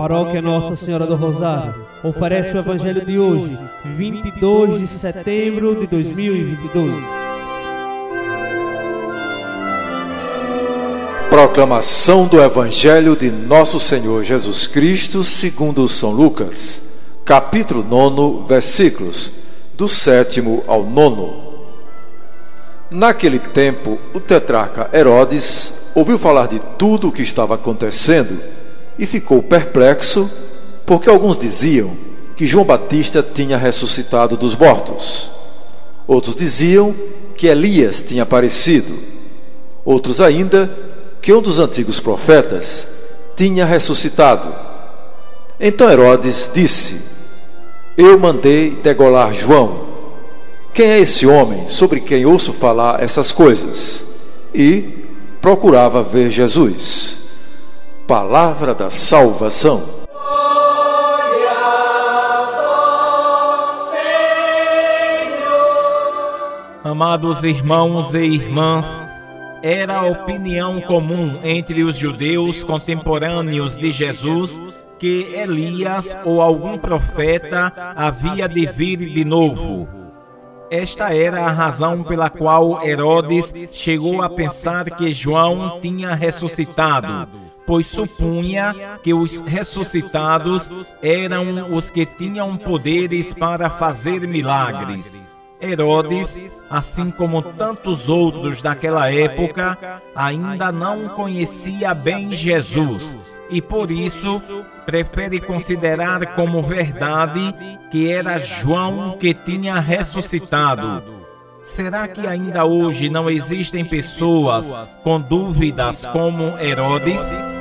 Paróquia Nossa Senhora do Rosário oferece o Evangelho de hoje, 22 de setembro de 2022. Proclamação do Evangelho de Nosso Senhor Jesus Cristo, segundo São Lucas, capítulo 9, versículos do sétimo ao nono. Naquele tempo, o tetrarca Herodes ouviu falar de tudo o que estava acontecendo e ficou perplexo, porque alguns diziam que João Batista tinha ressuscitado dos mortos. Outros diziam que Elias tinha aparecido. Outros ainda que um dos antigos profetas tinha ressuscitado. Então Herodes disse: Eu mandei degolar João quem é esse homem sobre quem ouço falar essas coisas? E procurava ver Jesus. Palavra da salvação. Amados irmãos e irmãs, era a opinião comum entre os judeus contemporâneos de Jesus que Elias ou algum profeta havia de vir de novo esta era a razão pela qual Herodes chegou a pensar que João tinha ressuscitado, pois supunha que os ressuscitados eram os que tinham poderes para fazer milagres. Herodes, assim como tantos outros daquela época, ainda não conhecia bem Jesus e por isso prefere considerar como verdade que era João que tinha ressuscitado. Será que ainda hoje não existem pessoas com dúvidas como Herodes?